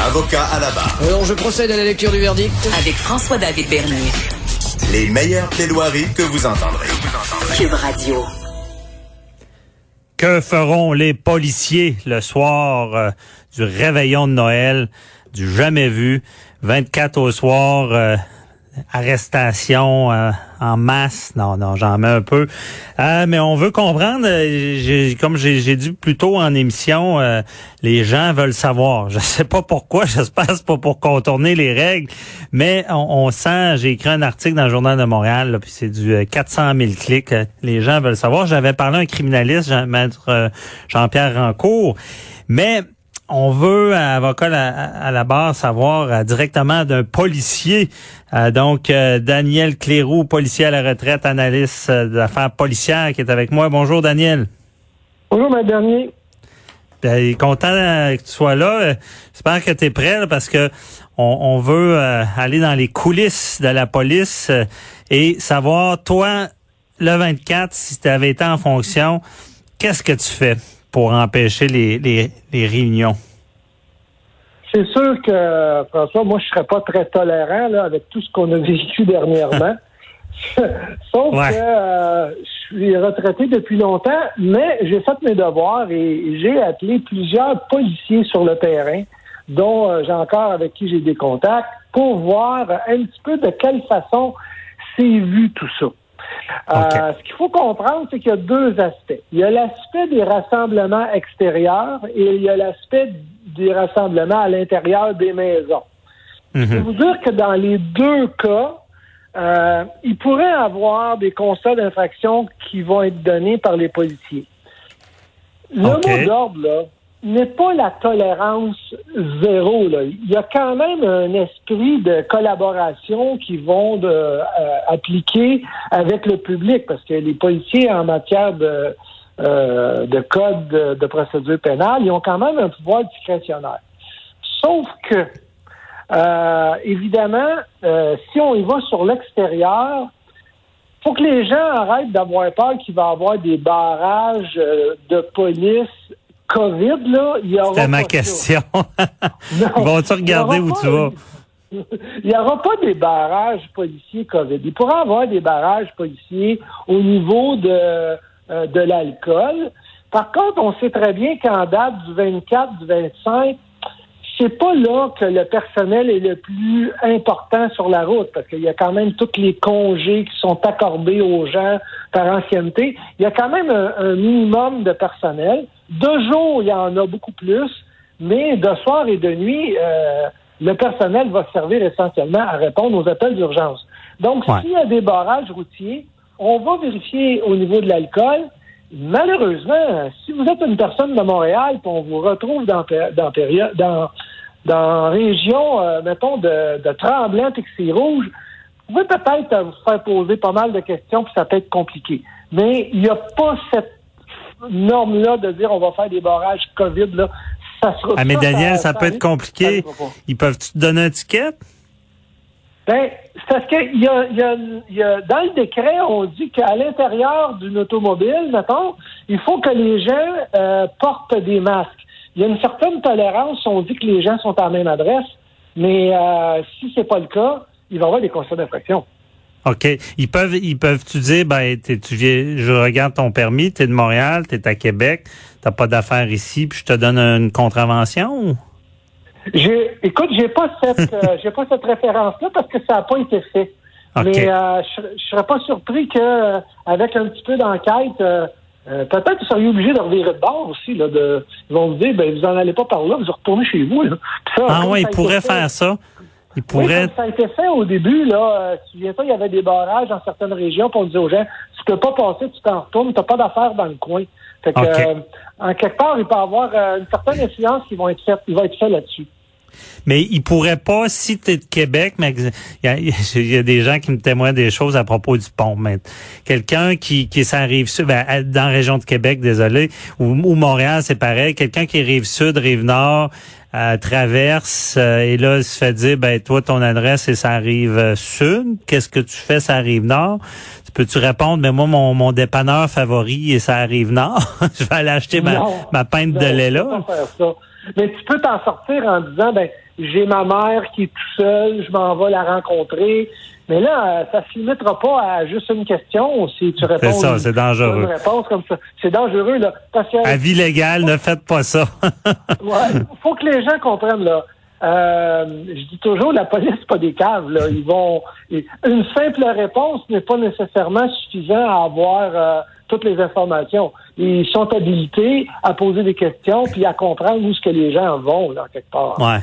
Avocat à la barre. Alors, je procède à la lecture du verdict. Avec François-David Bernier. Les meilleures plaidoiries que vous entendrez. Cube Radio. Que feront les policiers le soir euh, du réveillon de Noël, du jamais vu, 24 au soir, euh, arrestation euh, en masse. Non, non, j'en mets un peu. Euh, mais on veut comprendre, j'ai, comme j'ai, dit plus tôt en émission, les gens veulent savoir. Je sais pas pourquoi, j'espère c'est pas pour contourner les règles, mais on, sent, j'ai écrit un article dans le Journal de Montréal, puis c'est du 400 000 clics. Les gens veulent savoir. J'avais parlé à un criminaliste, Jean, maître Jean-Pierre Rancourt, mais on veut, avocat à, la barre, savoir euh, directement d'un policier. Euh, donc, euh, Daniel Cléroux, policier à la retraite, analyste d'affaires policières, qui est avec moi. Bonjour, Daniel. Bonjour, ma dernier. Ben, content que tu sois là. J'espère que tu es prêt parce que on, veut aller dans les coulisses de la police et savoir, toi, le 24, si tu avais été en fonction, qu'est-ce que tu fais? Pour empêcher les, les, réunions? C'est sûr que, François, moi, je serais pas très tolérant là, avec tout ce qu'on a vécu dernièrement. Sauf que euh, je suis retraité depuis longtemps, mais j'ai fait mes devoirs et j'ai appelé plusieurs policiers sur le terrain, dont euh, j'ai encore avec qui j'ai des contacts, pour voir un petit peu de quelle façon c'est vu tout ça. Euh, ce qu'il faut comprendre, c'est qu'il y a deux aspects. Il y a l'aspect des rassemblements extérieurs et il y a l'aspect des rassemblements à l'intérieur des maisons. Je vais mhm. vous dire que dans les deux cas, euh, il pourrait y avoir des constats d'infraction qui vont être donnés par les policiers. Le mot d'ordre, là, n'est pas la tolérance zéro. Là. Il y a quand même un esprit de collaboration qui vont de, euh, appliquer avec le public, parce que les policiers en matière de, euh, de code de, procédure pénale, ils ont quand même un pouvoir discrétionnaire. Sauf que, euh, évidemment, si on y va sur l'extérieur, faut que les gens arrêtent d'avoir peur qu'il va y avoir des barrages de police COVID, là, il y aura. C'était ma question. Vont-tu regarder où tu vas? Il n'y aura pas des barrages policiers COVID. Il pourra y avoir des barrages policiers au niveau de, euh, de l'alcool. Par contre, on sait très bien qu'en date du 24, du 25, c'est pas là que le personnel est le plus important sur la route, parce qu'il y a quand même tous les congés qui sont accordés aux gens par ancienneté. Il y a quand même un minimum de personnel. De jour, il y en a beaucoup plus, mais de soir et de nuit, euh, le personnel va servir essentiellement à répondre aux appels d'urgence. Donc, s'il y a des barrages routiers, on va vérifier au niveau de l'alcool. Malheureusement, si vous êtes une personne de Montréal, et on vous retrouve dans dans période dans dans région, euh, mettons, de, de que c'est rouge, vous pouvez peut-être vous faire poser pas mal de questions, puis ça peut être compliqué. Mais il n'y a pas cette norme-là de dire on va faire des barrages COVID, là, ça sera Ah, mais Daniel, ça, peut être compliqué. Ils peuvent te donner un ticket? Ben, c'est parce que y a, y a, dans le décret, on dit qu'à l'intérieur d'une automobile, mettons, il faut que les gens euh, portent des masques. Il y a une certaine tolérance, on dit que les gens sont à la même adresse, mais euh, si c'est pas le cas, il va y avoir des constats d'infraction. OK. Ils peuvent, ils peuvent tu dire, ben, tu viens, je regarde ton permis, tu es de Montréal, tu es à Québec, t'as pas d'affaires ici, puis je te donne une contravention? J'ai, écoute, j'ai pas cette, euh, j'ai pas cette référence-là parce que ça n'a pas été fait. Mais euh, je, serais pas surpris que, euh, avec un petit peu d'enquête, peut-être que vous seriez obligé de revirer de bord aussi. Là, de, ils vont vous dire, ben, vous en allez pas par là, vous retournez chez vous. ah ouais, ils pourraient faire ça. Il pourrait... ça a été fait au début, là. Euh, tu souviens pas, il y avait des barrages dans certaines régions, pour on disait aux gens, tu peux pas passer, tu t'en retournes, t'as pas d'affaires dans le coin. Fait que, euh, en quelque part, il peut y avoir euh, une certaine influence qui va être faite, qui va être fait là-dessus. Mais il pourrait pas, si tu es de Québec, mais il y, a, des gens qui me témoignent des choses à propos du pont. Mais quelqu'un qui, qui s'arrive sud, ben, dans la région de Québec, désolé, ou, ou Montréal, c'est pareil. Quelqu'un qui rive sud, rive nord, euh, traverse euh, et là, il se fait dire, ben toi, ton adresse, et ça arrive euh, sud. Qu'est-ce que tu fais, ça arrive nord? Peux-tu répondre, mais moi, mon, mon dépanneur favori, et ça arrive nord. je vais aller acheter ma, ma pinte de lait là. Mais tu peux t'en sortir en disant, ben, j'ai ma mère qui est tout seule, je m'en vais la rencontrer. Mais là, ça se limitera pas à juste une question. Si tu réponds C'est ça, c'est dangereux. une réponse comme ça, c'est dangereux là. Parce que, Avis légal, ne faites pas ça. ouais, faut que les gens comprennent là. Euh, je dis toujours, la police, c'est pas des caves. Là. Ils vont. Une simple réponse n'est pas nécessairement suffisant à avoir euh, toutes les informations. Ils sont habilités à poser des questions puis à comprendre où ce que les gens vont là quelque part. Ouais.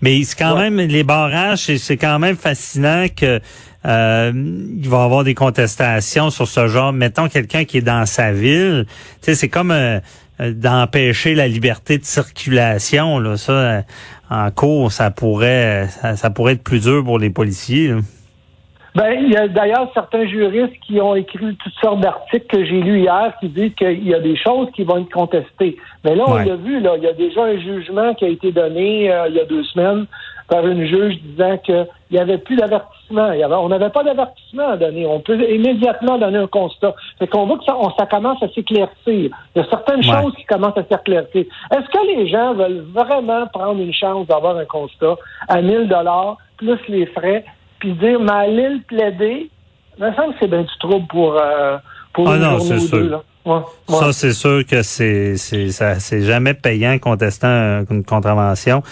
Mais c'est quand même les barrages, c'est quand même fascinant que euh, il va y avoir des contestations sur ce genre. Mettons quelqu'un qui est dans sa ville, tu sais, c'est comme euh, d'empêcher la liberté de circulation. Là, ça, euh, en cours, ça pourrait, ça, ça, pourrait être plus dur pour les policiers. Là. Ben, il y a d'ailleurs certains juristes qui ont écrit toutes sortes d'articles que j'ai lus hier qui disent qu'il y a des choses qui vont être contestées. Mais là, on Ouais. l'a vu, là, il y a déjà un jugement qui a été donné euh, il y a deux semaines par une juge disant qu'il n'y avait plus d'avertissement. On n'avait pas d'avertissement à donner. On peut immédiatement donner un constat. Fait qu'on voit que ça, on- ça commence à s'éclaircir. Il y a certaines Ouais. choses qui commencent à s'éclaircir. Est-ce que les gens veulent vraiment prendre une chance d'avoir un constat à 1000 dollars plus les frais, puis dire, mais aller le plaider, il me semble que c'est bien du trouble pour, euh, pour Ah une non, journée c'est ou sûr. deux. Là. Ouais, ouais. Ça, c'est sûr que c'est c'est ça c'est jamais payant contestant un- une contravention.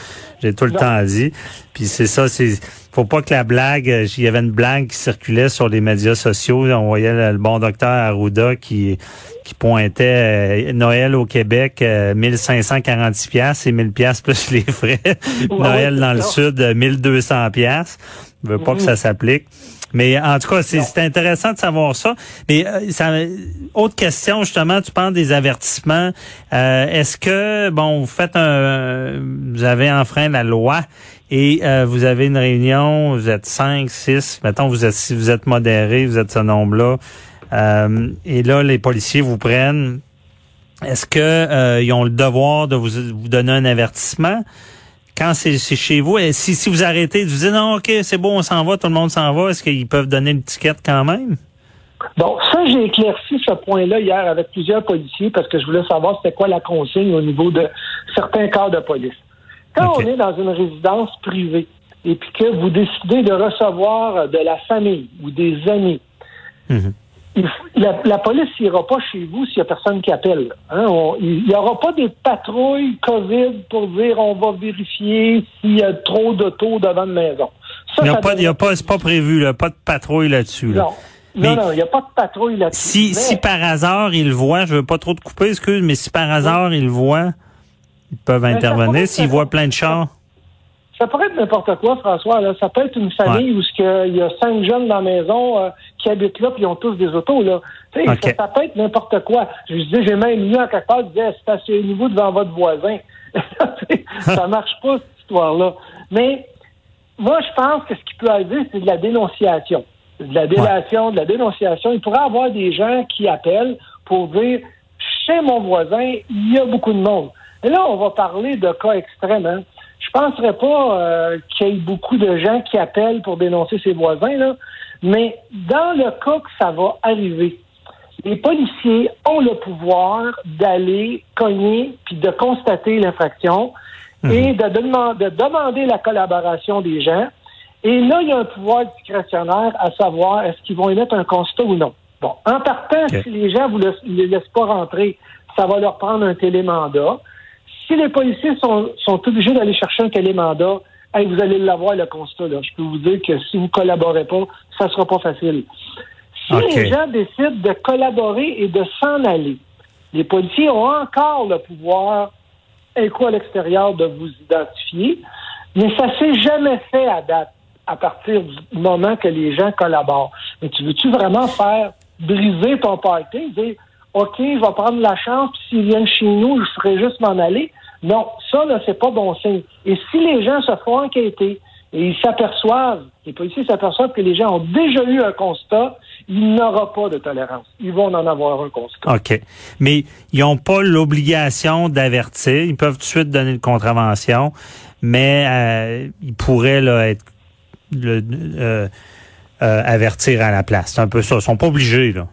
J'ai tout le Non. temps dit. Puis c'est ça, c'est faut pas que la blague. euh, Il y avait une blague qui circulait sur les médias sociaux. On voyait le, le bon docteur Arruda qui qui pointait euh, Noël au Québec euh, 1546 pièces et 1000 pièces plus les frais. Noël dans le sud euh, 1200 pièces. Je veux pas que ça s'applique. Mais en tout cas, c'est c'est intéressant de savoir ça. Mais euh, ça, autre question justement, tu parles des avertissements. Euh, Est-ce que bon, vous faites un, vous avez enfreint la loi et euh, vous avez une réunion, vous êtes cinq, six, mettons vous êtes si vous êtes modéré, vous êtes ce nombre-là, euh, et là les policiers vous prennent. Est-ce que euh, ils ont le devoir de vous, vous donner un avertissement? Quand c'est chez vous, et si, si vous arrêtez, vous dites non, ok, c'est bon, on s'en va, tout le monde s'en va, est-ce qu'ils peuvent donner une ticket quand même? Bon, ça, j'ai éclairci ce point-là hier avec plusieurs policiers parce que je voulais savoir c'était quoi la consigne au niveau de certains corps de police. Quand on est dans une résidence privée et puis que vous décidez de recevoir de la famille ou des amis, Mhm. La, la police n'ira pas chez vous s'il n'y a personne qui appelle. Hein, on- il n'y aura pas des patrouilles COVID pour dire on va vérifier s'il y a trop d'autos devant une maison. Ça, Il n'y a pas, il y a pas, c'est pas prévu, là, pas de patrouille là-dessus. là. Non, Mais- non, il n'y a pas de patrouille là-dessus. Si, Mais- si par hasard ils voient, je veux pas trop te couper, excuse, mais si par hasard ils voient, ils peuvent intervenir. S'ils voient plein de chars, Ça pourrait être n'importe quoi, François. Là. Ça peut être une famille où il y a cinq jeunes dans la maison euh, qui habitent là, puis ils ont tous des autos. Là. Tu sais, Ok. ça, ça peut être n'importe quoi. Je disais, j'ai même lu en quelque part, je disais, stationnez-vous devant votre voisin. ça marche pas, cette histoire-là. Mais moi, je pense que ce qui peut arriver, c'est de la dénonciation. De la délation, de la dénonciation. Il pourrait y avoir des gens qui appellent pour dire, chez mon voisin, il y a beaucoup de monde. Et là, on va parler de cas extrêmes. Hein. Je penserais pas euh, qu'il y ait beaucoup de gens qui appellent pour dénoncer ses voisins, là. Mais dans le cas que ça va arriver, les policiers ont le pouvoir d'aller cogner puis de constater l'infraction et de, deman- de demander la collaboration des gens. Et là, il y a un pouvoir discrétionnaire à savoir est-ce qu'ils vont émettre un constat ou non. Bon, en partant, si les gens vous le- les laissent pas rentrer, ça va leur prendre un télémandat. Si les policiers sont, sont obligés d'aller chercher un télémandat, hey, vous allez l'avoir, le constat. Là. Je peux vous dire que si vous collaborez pas, ça sera pas facile. Si les gens décident de collaborer et de s'en aller, les policiers ont encore le pouvoir, un coup à l'extérieur, de vous identifier, mais ça s'est jamais fait à date, à partir du moment que les gens collaborent. Mais tu veux-tu vraiment faire briser ton party, dire OK, je vais prendre la chance, puis s'ils viennent chez nous, je ferai juste m'en aller? Non, ça, là, c'est pas bon signe. Et si les gens se font enquêter et ils s'aperçoivent, les policiers s'aperçoivent que les gens ont déjà eu un constat, il n'y aura pas de tolérance. Ils vont en avoir un constat. OK. Mais ils n'ont pas l'obligation d'avertir. Ils peuvent tout de suite donner une contravention, mais euh, ils pourraient là, être euh, euh, avertir à la place. C'est un peu ça. Ils sont pas obligés, là.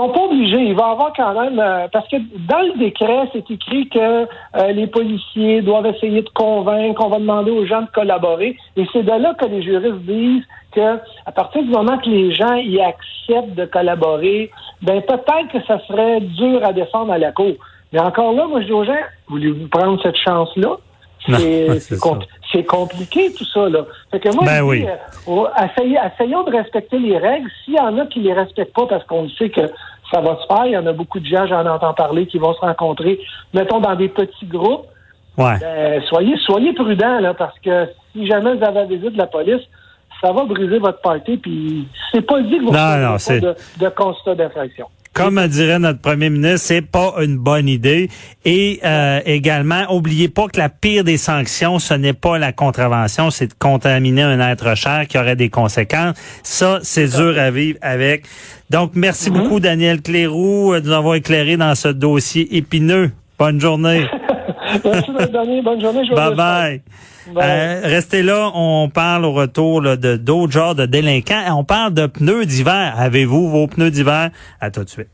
Sont pas obligés. Il va y avoir quand même euh, parce que dans le décret, c'est écrit que euh, les policiers doivent essayer de convaincre, on va demander aux gens de collaborer. Et c'est de là que les juristes disent que à partir du moment que les gens y acceptent de collaborer, ben peut-être que ça serait dur à défendre à la cour. Mais encore là, moi je dis aux gens, voulez-vous prendre cette chance-là? C'est compliqué tout ça. Là. Fait que moi, ben je oui. euh, essayons de respecter les règles. S'il y en a qui les respectent pas parce qu'on sait que ça va se faire, il y en a beaucoup de gens, j'en entends parler, qui vont se rencontrer, mettons, dans des petits groupes. Ouais. Ben, soyez, soyez prudents, là, parce que si jamais vous avez la visite de la police, ça va briser votre party, puis c'est pas dit que vous Non, non, pas de, de constat d'infraction. Comme dirait notre premier ministre, c'est pas une bonne idée. Et euh, également, oubliez pas que la pire des sanctions, ce n'est pas la contravention, c'est de contaminer un être cher qui aurait des conséquences. Ça, c'est dur à vivre avec. Donc, merci beaucoup, Daniel Cléroux, euh, de nous avoir éclairé dans ce dossier épineux. Bonne journée. Merci donner. Bonne journée. je bye bye. Euh, restez là, on parle au retour de d'autres genres de délinquants. On parle de pneus d'hiver. Avez-vous vos pneus d'hiver? À tout de suite.